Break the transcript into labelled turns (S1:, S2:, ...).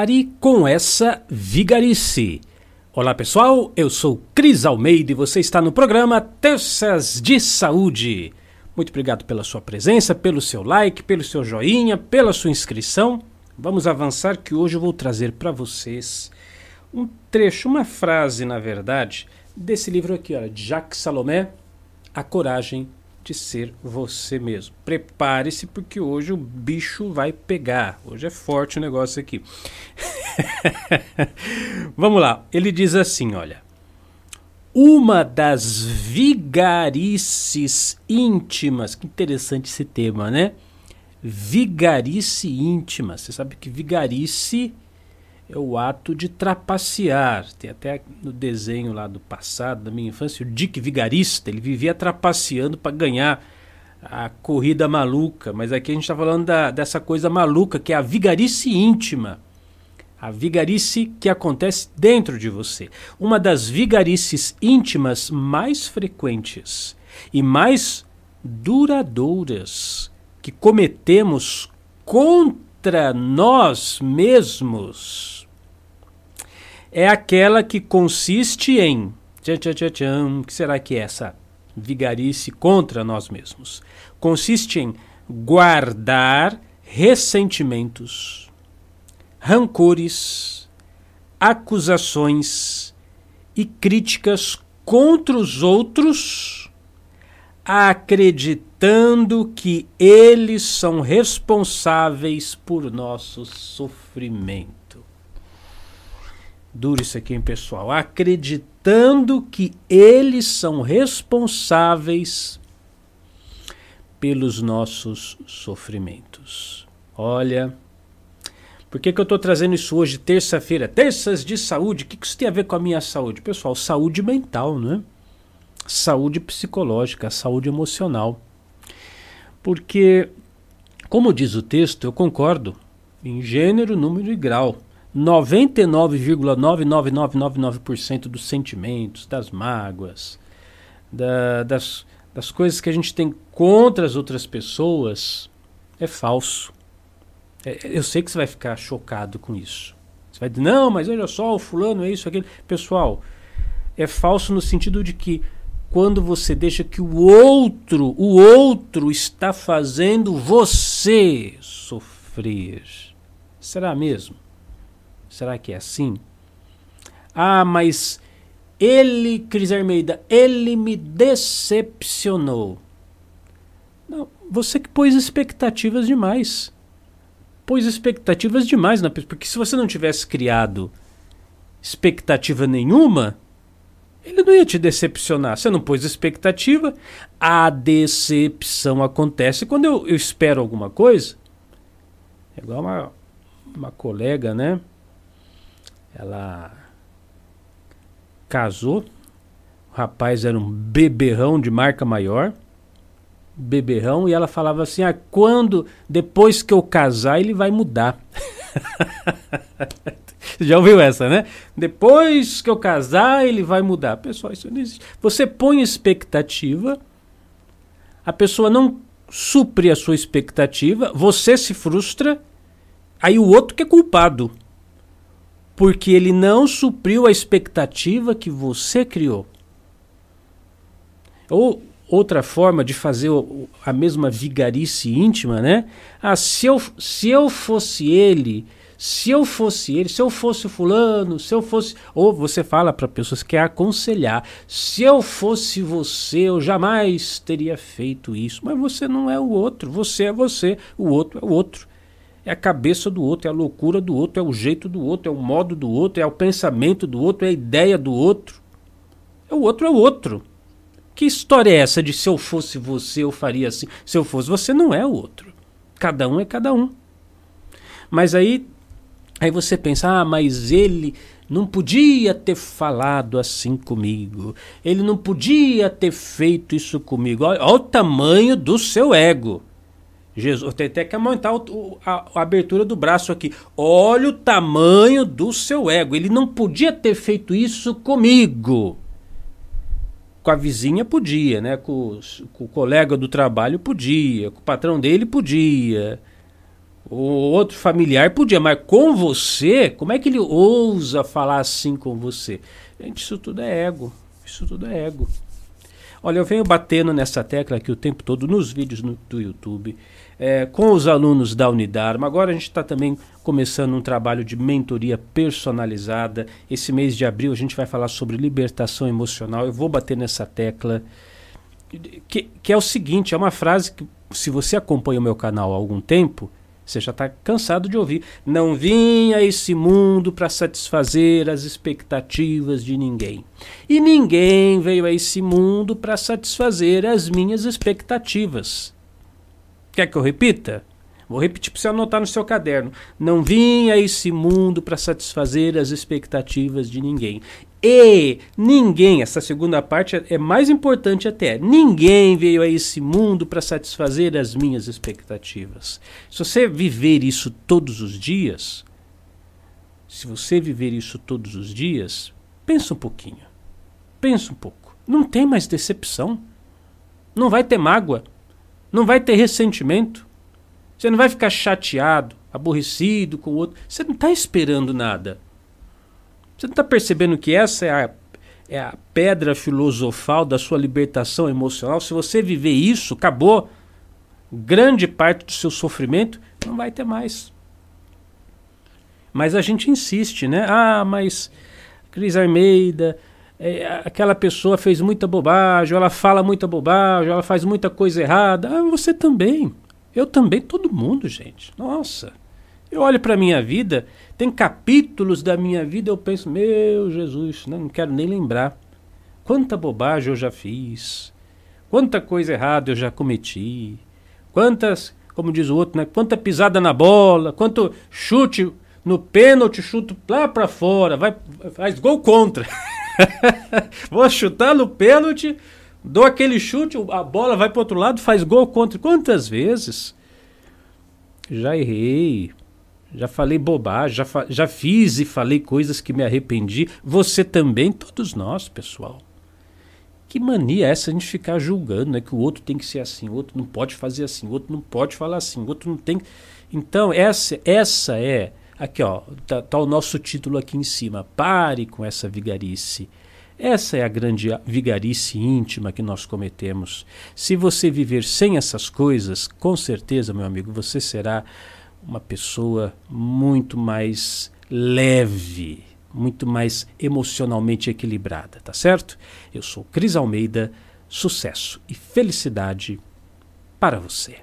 S1: Pare com essa vigarice. Olá pessoal, eu sou Cris Almeida e você está no programa Terças de Saúde. Muito obrigado pela sua presença, pelo seu like, pelo seu joinha, pela sua inscrição. Vamos avançar que hoje eu vou trazer para vocês um trecho, uma frase, na verdade, desse livro aqui, olha, de Jacques Salomé, A Coragem de Ser Você Mesmo. Prepare-se porque hoje o bicho vai pegar. Hoje é forte o negócio aqui. Vamos lá. Ele diz assim, olha: uma das vigarices íntimas, que interessante esse tema, né? Vigarice íntima. Você sabe que vigarice é o ato de trapacear. Tem até no desenho lá do passado, da minha infância, o Dick Vigarista, ele vivia trapaceando para ganhar a corrida maluca. Mas aqui a gente está falando da, dessa coisa maluca, que é a vigarice íntima. A vigarice que acontece dentro de você. Uma das vigarices íntimas mais frequentes e mais duradouras que cometemos contra nós mesmos é aquela que consiste em. Tchan, tchan, tchan, tchan, que será que é essa vigarice contra nós mesmos? Consiste em guardar ressentimentos, rancores, acusações e críticas contra os outros, acreditando que eles são responsáveis por nosso sofrimento. Duro isso aqui, hein, pessoal? Acreditando que eles são responsáveis pelos nossos sofrimentos. Olha, por que, que eu estou trazendo isso hoje, terça-feira? Terças de saúde. O que, que isso tem a ver com a minha saúde? Pessoal, saúde mental, não é? Saúde psicológica, saúde emocional. Porque, como diz o texto, eu concordo em gênero, número e grau. 99,99999% dos sentimentos, das mágoas, da, das, das coisas que a gente tem contra as outras pessoas é falso. É, eu sei que você vai ficar chocado com isso. Você vai dizer, não, mas olha só, o fulano é isso, aquele. Pessoal, é falso no sentido de que quando você deixa que o outro, o outro está fazendo você sofrer. Será mesmo? Será que é assim? Ah, mas ele, Cris Armeida, ele me decepcionou. Não, você que pôs expectativas demais. Pôs expectativas demais na pessoa. Porque se você não tivesse criado expectativa nenhuma, ele não ia te decepcionar. Você não pôs expectativa. A decepção acontece quando eu, eu espero alguma coisa. É igual uma, uma colega, né? Ela casou, o rapaz era um beberrão de marca maior, beberrão, e ela falava assim: ah, quando, depois que eu casar, ele vai mudar. Já ouviu essa, né? Depois que eu casar, ele vai mudar. Pessoal, isso não existe. Você põe expectativa, a pessoa não supre a sua expectativa, você se frustra, aí o outro que é culpado porque ele não supriu a expectativa que você criou. Ou outra forma de fazer a mesma vigarice íntima, né? Ah, se eu, se eu fosse ele, se eu fosse ele, se eu fosse fulano, se eu fosse. Ou você fala para pessoas que quer aconselhar: se eu fosse você, eu jamais teria feito isso. Mas você não é o outro, você é você, o outro é o outro é a cabeça do outro, é a loucura do outro, é o jeito do outro, é o modo do outro, é o pensamento do outro, é a ideia do outro. É o outro é o outro. Que história é essa de se eu fosse você eu faria assim? Se eu fosse você não é o outro. Cada um é cada um. Mas aí aí você pensa: "Ah, mas ele não podia ter falado assim comigo. Ele não podia ter feito isso comigo. Olha, olha o tamanho do seu ego. Jesus, tem até que aumentar o, a, a, abertura do braço aqui. Olha o tamanho do seu ego. Ele não podia ter feito isso comigo. Com a vizinha podia, né? Com, com o colega do trabalho podia, com o patrão dele podia. O outro familiar podia, mas com você, como é que ele ousa falar assim com você? Gente, isso tudo é ego. Isso tudo é ego. Olha, eu venho batendo nessa tecla aqui o tempo todo nos vídeos no, do YouTube, é, com os alunos da Unidarma. Agora a gente está também começando um trabalho de mentoria personalizada. Esse mês de abril a gente vai falar sobre libertação emocional. Eu vou bater nessa tecla, que, que é o seguinte: é uma frase que, se você acompanha o meu canal há algum tempo, você já está cansado de ouvir. Não vim a esse mundo para satisfazer as expectativas de ninguém. E ninguém veio a esse mundo para satisfazer as minhas expectativas. Quer que eu repita? Vou repetir para você anotar no seu caderno. Não vim a esse mundo para satisfazer as expectativas de ninguém. E ninguém, essa segunda parte é, mais importante até. Ninguém veio a esse mundo para satisfazer as minhas expectativas. Se você viver isso todos os dias, se você viver isso todos os dias, pensa um pouquinho. Pensa um pouco. Não tem mais decepção. Não vai ter mágoa. Não vai ter ressentimento. Você não vai ficar chateado, aborrecido com o outro. Você não está esperando nada. Você não está percebendo que essa é a, é a pedra filosofal da sua libertação emocional? Se você viver isso, acabou. Grande parte do seu sofrimento não vai ter mais. Mas a gente insiste, né? Ah, mas Cris Almeida, é, aquela pessoa fez muita bobagem, ela fala muita bobagem, ela faz muita coisa errada. Ah, você também. Eu também, todo mundo, gente. Nossa. Eu olho para a minha vida, tem capítulos da minha vida, eu penso, meu Jesus, né, não quero nem lembrar. Quanta bobagem eu já fiz. Quanta coisa errada eu já cometi. Quantas, como diz o outro, né, quanta pisada na bola, quanto chute no pênalti, chuto lá para fora, vai, faz gol contra. Vou chutar no pênalti, dou aquele chute, a bola vai para outro lado, faz gol contra. Quantas vezes? Já errei, já falei bobagem, já, fa já fiz e falei coisas que me arrependi. Você também, todos nós, pessoal. Que mania é essa a gente ficar julgando, né? Que o outro tem que ser assim, o outro não pode fazer assim, o outro não pode falar assim, o outro não tem. Então, essa, essa é. Aqui, ó, tá, tá o nosso título aqui em cima. Pare com essa vigarice. Essa é a grande vigarice íntima que nós cometemos. Se você viver sem essas coisas, com certeza, meu amigo, você será uma pessoa muito mais leve, muito mais emocionalmente equilibrada, tá certo? Eu sou Cris Almeida, sucesso e felicidade para você.